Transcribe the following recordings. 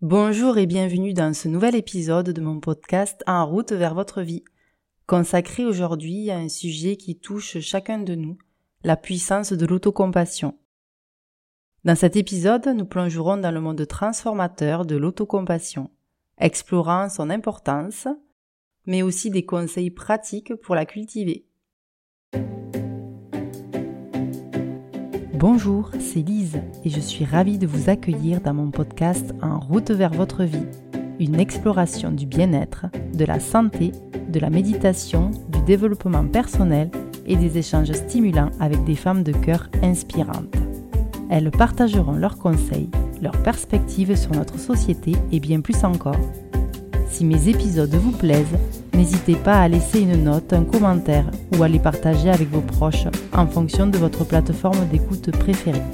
Bonjour et bienvenue dans ce nouvel épisode de mon podcast En route vers votre vie, consacré aujourd'hui à un sujet qui touche chacun de nous, la puissance de l'autocompassion. Dans cet épisode, nous plongerons dans le monde transformateur de l'autocompassion, explorant son importance, mais aussi des conseils pratiques pour la cultiver. Bonjour, c'est Lise et je suis ravie de vous accueillir dans mon podcast En route vers votre vie, une exploration du bien-être, de la santé, de la méditation, du développement personnel et des échanges stimulants avec des femmes de cœur inspirantes. Elles partageront leurs conseils, leurs perspectives sur notre société et bien plus encore. Si mes épisodes vous plaisent, N'hésitez pas à laisser une note, un commentaire ou à les partager avec vos proches en fonction de votre plateforme d'écoute préférée.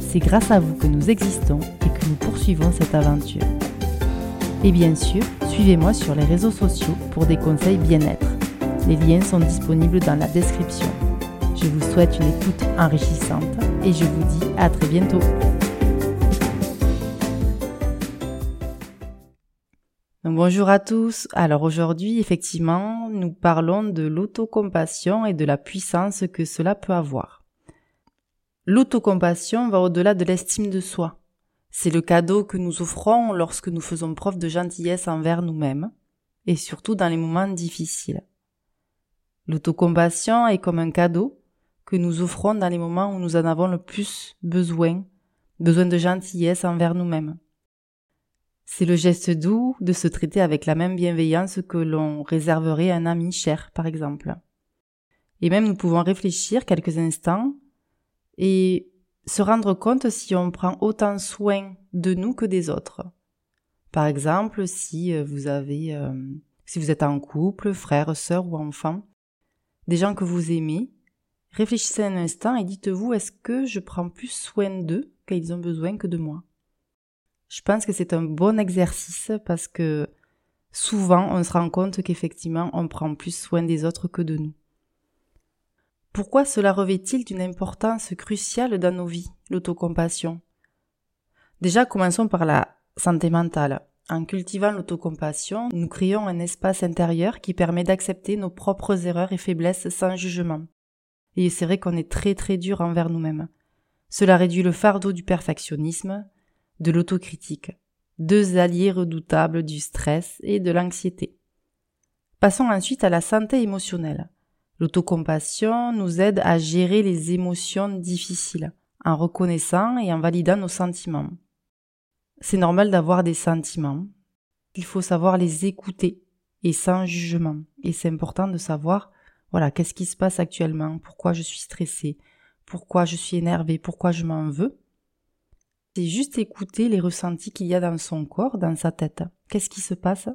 C'est grâce à vous que nous existons et que nous poursuivons cette aventure. Et bien sûr, suivez-moi sur les réseaux sociaux pour des conseils bien-être. Les liens sont disponibles dans la description. Je vous souhaite une écoute enrichissante et je vous dis à très bientôt. Bonjour à tous. Alors aujourd'hui, effectivement, nous parlons de l'autocompassion et de la puissance que cela peut avoir. L'autocompassion va au-delà de l'estime de soi. C'est le cadeau que nous offrons lorsque nous faisons preuve de gentillesse envers nous-mêmes et surtout dans les moments difficiles. L'autocompassion est comme un cadeau que nous offrons dans les moments où nous en avons le plus besoin, besoin de gentillesse envers nous-mêmes. C'est le geste doux de se traiter avec la même bienveillance que l'on réserverait à un ami cher, par exemple. Et même nous pouvons réfléchir quelques instants et se rendre compte si on prend autant soin de nous que des autres. Par exemple, si euh, vous avez, euh, si vous êtes en couple, frère, sœur ou enfant, des gens que vous aimez, réfléchissez un instant et dites-vous est-ce que je prends plus soin d'eux qu'ils ont besoin que de moi? Je pense que c'est un bon exercice parce que souvent on se rend compte qu'effectivement on prend plus soin des autres que de nous. Pourquoi cela revêt-il d'une importance cruciale dans nos vies, l'autocompassion? Déjà, commençons par la santé mentale. En cultivant l'autocompassion, nous créons un espace intérieur qui permet d'accepter nos propres erreurs et faiblesses sans jugement. Et c'est vrai qu'on est très très dur envers nous-mêmes. Cela réduit le fardeau du perfectionnisme, de l'autocritique, deux alliés redoutables du stress et de l'anxiété. Passons ensuite à la santé émotionnelle. L'autocompassion nous aide à gérer les émotions difficiles, en reconnaissant et en validant nos sentiments. C'est normal d'avoir des sentiments. Il faut savoir les écouter et sans jugement. Et c'est important de savoir, voilà, qu'est-ce qui se passe actuellement, pourquoi je suis stressée, pourquoi je suis énervée, pourquoi je m'en veux, c'est juste écouter les ressentis qu'il y a dans son corps, dans sa tête. Qu'est-ce qui se passe?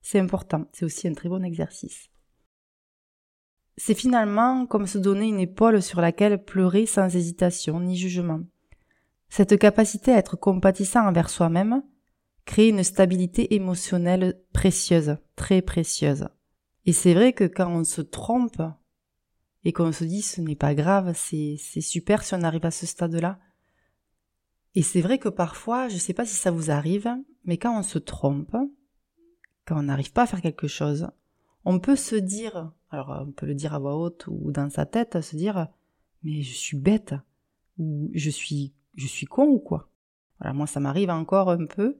C'est important, c'est aussi un très bon exercice. C'est finalement comme se donner une épaule sur laquelle pleurer sans hésitation ni jugement. Cette capacité à être compatissant envers soi-même crée une stabilité émotionnelle précieuse, très précieuse. Et c'est vrai que quand on se trompe et qu'on se dit ce n'est pas grave, c'est super si on arrive à ce stade-là, et c'est vrai que parfois, je ne sais pas si ça vous arrive, mais quand on se trompe, quand on n'arrive pas à faire quelque chose, on peut se dire, alors on peut le dire à voix haute ou dans sa tête, se dire, mais je suis bête, ou je suis, je suis con ou quoi. Voilà, moi ça m'arrive encore un peu.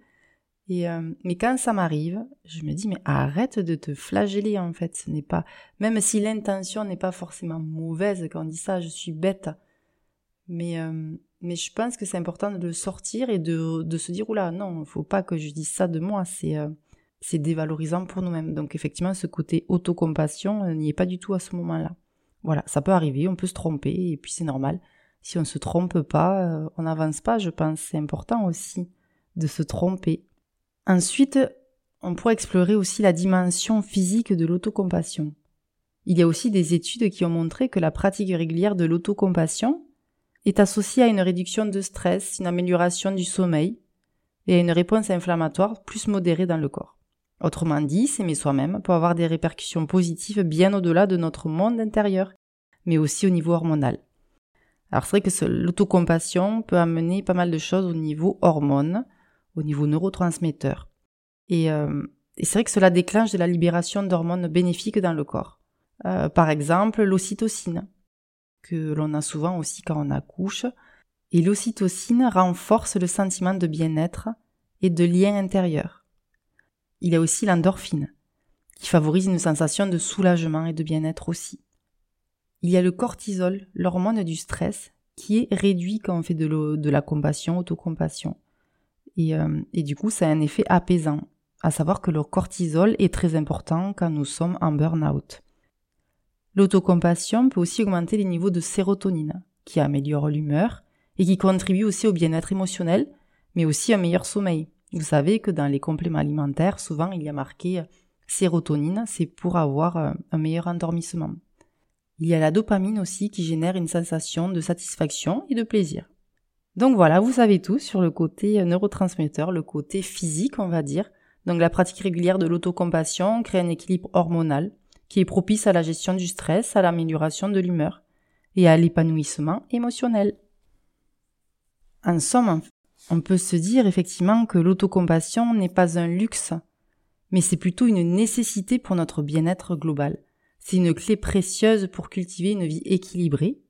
Et euh, mais quand ça m'arrive, je me dis mais arrête de te flageller en fait. Ce n'est pas même si l'intention n'est pas forcément mauvaise quand on dit ça, je suis bête. Mais euh, mais je pense que c'est important de le sortir et de, de se dire, oula, non, il faut pas que je dise ça de moi, c'est euh, dévalorisant pour nous-mêmes. Donc effectivement, ce côté autocompassion euh, n'y est pas du tout à ce moment-là. Voilà, ça peut arriver, on peut se tromper, et puis c'est normal. Si on se trompe pas, euh, on n'avance pas, je pense. C'est important aussi de se tromper. Ensuite, on pourrait explorer aussi la dimension physique de l'autocompassion. Il y a aussi des études qui ont montré que la pratique régulière de l'autocompassion est associé à une réduction de stress, une amélioration du sommeil et à une réponse inflammatoire plus modérée dans le corps. Autrement dit, s'aimer soi-même peut avoir des répercussions positives bien au-delà de notre monde intérieur, mais aussi au niveau hormonal. Alors c'est vrai que l'autocompassion peut amener pas mal de choses au niveau hormones, au niveau neurotransmetteur. Et, euh, et c'est vrai que cela déclenche de la libération d'hormones bénéfiques dans le corps. Euh, par exemple, l'ocytocine, que l'on a souvent aussi quand on accouche. Et l'ocytocine renforce le sentiment de bien-être et de lien intérieur. Il y a aussi l'endorphine, qui favorise une sensation de soulagement et de bien-être aussi. Il y a le cortisol, l'hormone du stress, qui est réduit quand on fait de, la compassion, autocompassion. Euh, et du coup, ça a un effet apaisant, à savoir que le cortisol est très important quand nous sommes en burn-out. L'autocompassion peut aussi augmenter les niveaux de sérotonine, qui améliore l'humeur et qui contribue aussi au bien-être émotionnel, mais aussi à un meilleur sommeil. Vous savez que dans les compléments alimentaires, souvent il y a marqué sérotonine, c'est pour avoir euh, un meilleur endormissement. Il y a la dopamine aussi qui génère une sensation de satisfaction et de plaisir. Donc voilà, vous savez tout sur le côté euh, neurotransmetteur, le côté physique, on va dire. Donc la pratique régulière de l'autocompassion crée un équilibre hormonal qui est propice à la gestion du stress, à l'amélioration de l'humeur et à l'épanouissement émotionnel. En somme, on peut se dire effectivement que l'autocompassion n'est pas un luxe, mais c'est plutôt une nécessité pour notre bien-être global. C'est une clé précieuse pour cultiver une vie équilibrée,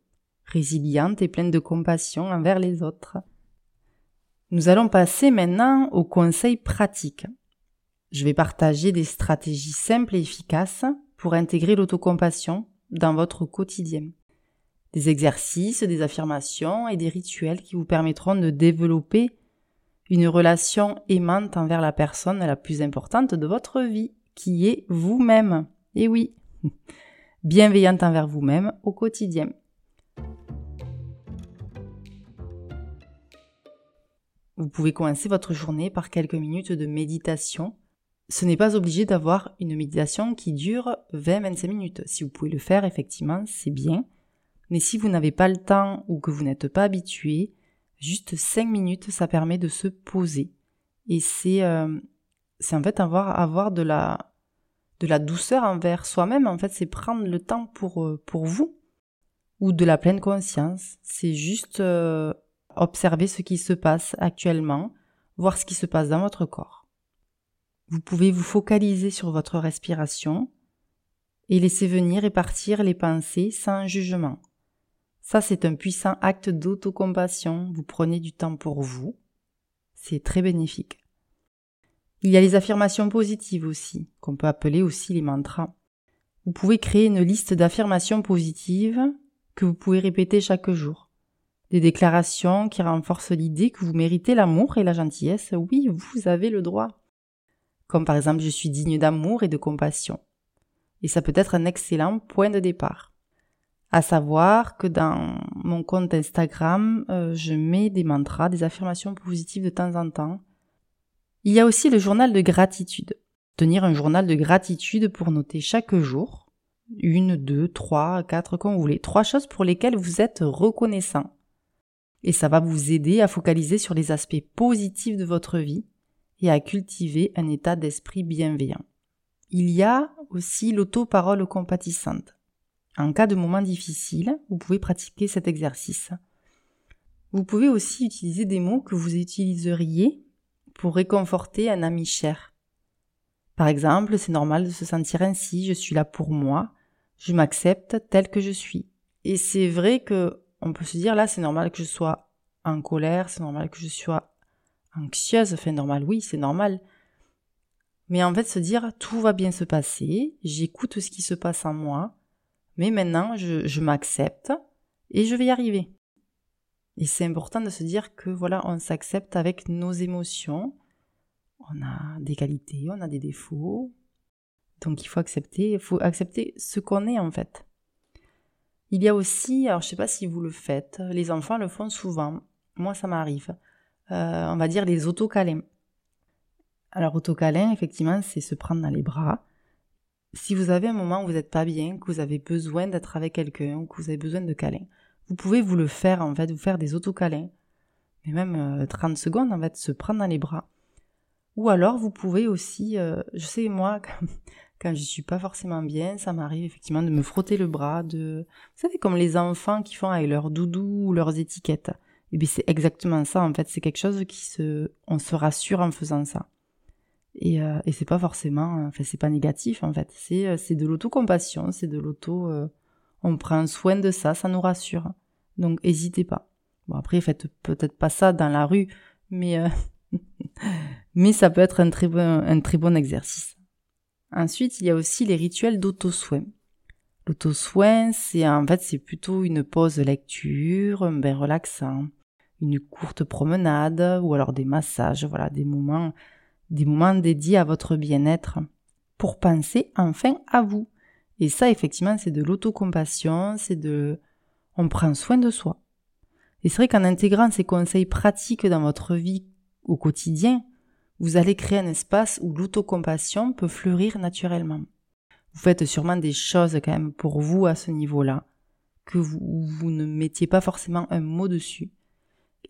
résiliente et pleine de compassion envers les autres. Nous allons passer maintenant aux conseils pratiques. Je vais partager des stratégies simples et efficaces pour intégrer l'autocompassion dans votre quotidien des exercices, des affirmations et des rituels qui vous permettront de développer une relation aimante envers la personne la plus importante de votre vie, qui est vous-même. Et oui, bienveillante envers vous-même au quotidien. Vous pouvez commencer votre journée par quelques minutes de méditation. Ce n'est pas obligé d'avoir une méditation qui dure 20-25 minutes. Si vous pouvez le faire, effectivement, c'est bien. Mais si vous n'avez pas le temps ou que vous n'êtes pas habitué, juste 5 minutes, ça permet de se poser. Et c'est euh, en fait avoir, avoir de, la, de la douceur envers soi-même. En fait, c'est prendre le temps pour, euh, pour vous ou de la pleine conscience. C'est juste euh, observer ce qui se passe actuellement, voir ce qui se passe dans votre corps. Vous pouvez vous focaliser sur votre respiration et laisser venir et partir les pensées sans jugement. Ça, c'est un puissant acte d'autocompassion. Vous prenez du temps pour vous. C'est très bénéfique. Il y a les affirmations positives aussi, qu'on peut appeler aussi les mantras. Vous pouvez créer une liste d'affirmations positives que vous pouvez répéter chaque jour. Des déclarations qui renforcent l'idée que vous méritez l'amour et la gentillesse. Oui, vous avez le droit. Comme par exemple, je suis digne d'amour et de compassion. Et ça peut être un excellent point de départ. À savoir que dans mon compte Instagram, euh, je mets des mantras, des affirmations positives de temps en temps. Il y a aussi le journal de gratitude. Tenir un journal de gratitude pour noter chaque jour une, deux, trois, quatre, comme vous voulez, trois choses pour lesquelles vous êtes reconnaissant. Et ça va vous aider à focaliser sur les aspects positifs de votre vie et à cultiver un état d'esprit bienveillant. Il y a aussi l'auto-parole compatissante. En cas de moment difficile, vous pouvez pratiquer cet exercice. Vous pouvez aussi utiliser des mots que vous utiliseriez pour réconforter un ami cher. Par exemple, c'est normal de se sentir ainsi, je suis là pour moi, je m'accepte tel que je suis. Et c'est vrai que on peut se dire là, c'est normal que je sois en colère, c'est normal que je sois anxieuse, enfin normal, oui, c'est normal. Mais en fait, se dire tout va bien se passer, j'écoute ce qui se passe en moi, mais maintenant, je, m'accepte et je vais y arriver. Et c'est important de se dire que voilà, on s'accepte avec nos émotions. On a des qualités, on a des défauts. Donc il faut accepter, il faut accepter ce qu'on est en fait. Il y a aussi, alors je sais pas si vous le faites, les enfants le font souvent. Moi ça m'arrive. Euh, on va dire les autocalins. Alors autocalin, effectivement, c'est se prendre dans les bras si vous avez un moment où vous n'êtes pas bien, que vous avez besoin d'être avec quelqu'un que vous avez besoin de câlin, vous pouvez vous le faire en fait, vous faire des autocâlins. Mais même 30 euh, secondes en fait, se prendre dans les bras. Ou alors vous pouvez aussi, euh, je sais moi, quand, quand je suis pas forcément bien, ça m'arrive effectivement de me frotter le bras, de, vous savez comme les enfants qui font avec leurs doudous ou leurs étiquettes. Et bien c'est exactement ça en fait, c'est quelque chose qui se, on se rassure en faisant ça. Et, euh, et c'est pas forcément, enfin c'est pas négatif en fait, c'est euh, c'est de l'autocompassion, c'est de l'auto, euh, on prend soin de ça, ça nous rassure. Donc hésitez pas. Bon après faites peut-être pas ça dans la rue, mais euh, mais ça peut être un très bon un très bon exercice. Ensuite il y a aussi les rituels d'auto-soin. L'auto-soin, c'est en fait c'est plutôt une pause lecture, un relaxant, une courte promenade ou alors des massages, voilà des moments des moments dédiés à votre bien-être pour penser enfin à vous. Et ça, effectivement, c'est de l'autocompassion, c'est de... On prend soin de soi. Et c'est vrai qu'en intégrant ces conseils pratiques dans votre vie au quotidien, vous allez créer un espace où l'autocompassion peut fleurir naturellement. Vous faites sûrement des choses quand même pour vous à ce niveau-là, que vous, vous ne mettiez pas forcément un mot dessus.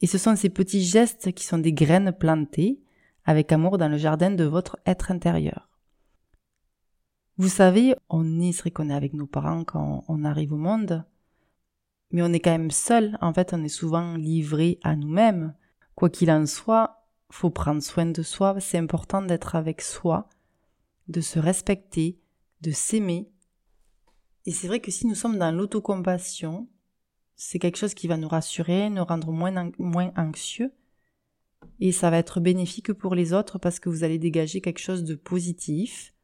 Et ce sont ces petits gestes qui sont des graines plantées avec amour dans le jardin de votre être intérieur. Vous savez, on est, c'est qu'on est avec nos parents quand on arrive au monde, mais on est quand même seul. En fait, on est souvent livré à nous-mêmes. Quoi qu'il en soit, faut prendre soin de soi. C'est important d'être avec soi, de se respecter, de s'aimer. Et c'est vrai que si nous sommes dans l'autocompassion, c'est quelque chose qui va nous rassurer, nous rendre moins, moins anxieux, et ça va être bénéfique pour les autres parce que vous allez dégager quelque chose de positif.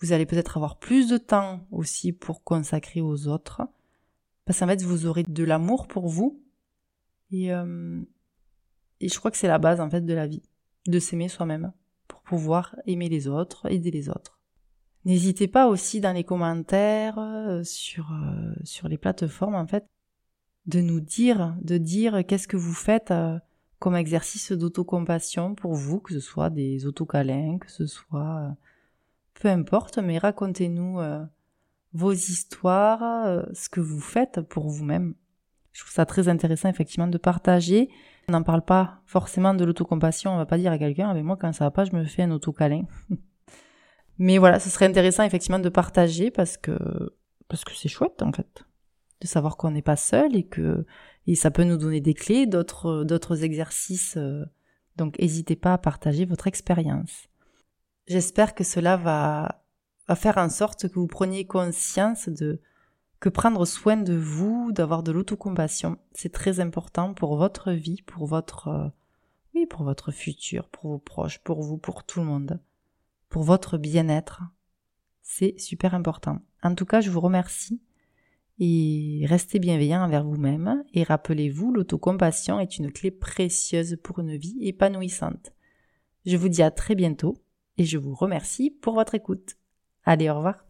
Vous allez peut-être avoir plus de temps aussi pour consacrer aux autres. Parce qu'en fait vous aurez de l'amour pour vous. Et, euh, et je crois que c'est la base en fait de la vie, de s'aimer soi-même. Pour pouvoir aimer les autres, aider les autres. N'hésitez pas aussi dans les commentaires euh, sur euh, sur les plateformes en fait de nous dire, de dire qu'est-ce que vous faites comme exercice d'autocompassion pour vous, que ce soit des autocalins, que ce soit euh, peu importe, mais racontez-nous euh, vos histoires, euh, ce que vous faites pour vous-même. Je trouve ça très intéressant effectivement de partager. On n'en parle pas forcément de l'autocompassion, on va pas dire à quelqu'un, avec moi quand ça va pas, je me fais un autocalin. mais voilà, ce serait intéressant effectivement de partager parce que parce que c'est chouette en fait de savoir qu'on n'est pas seul et que et ça peut nous donner des clés, d'autres d'autres exercices. Euh, donc n'hésitez pas à partager votre expérience. J'espère que cela va va faire en sorte que vous preniez conscience de que prendre soin de vous, d'avoir de l'autocompassion, c'est très important pour votre vie, pour votre euh, oui, pour votre futur, pour vos proches, pour vous, pour tout le monde, pour votre bien-être. C'est super important. En tout cas, je vous remercie et restez bienveillant envers vous-même et rappelez-vous, l'autocompassion est une clé précieuse pour une vie épanouissante. Je vous dis à très bientôt et je vous remercie pour votre écoute. Allez, au revoir.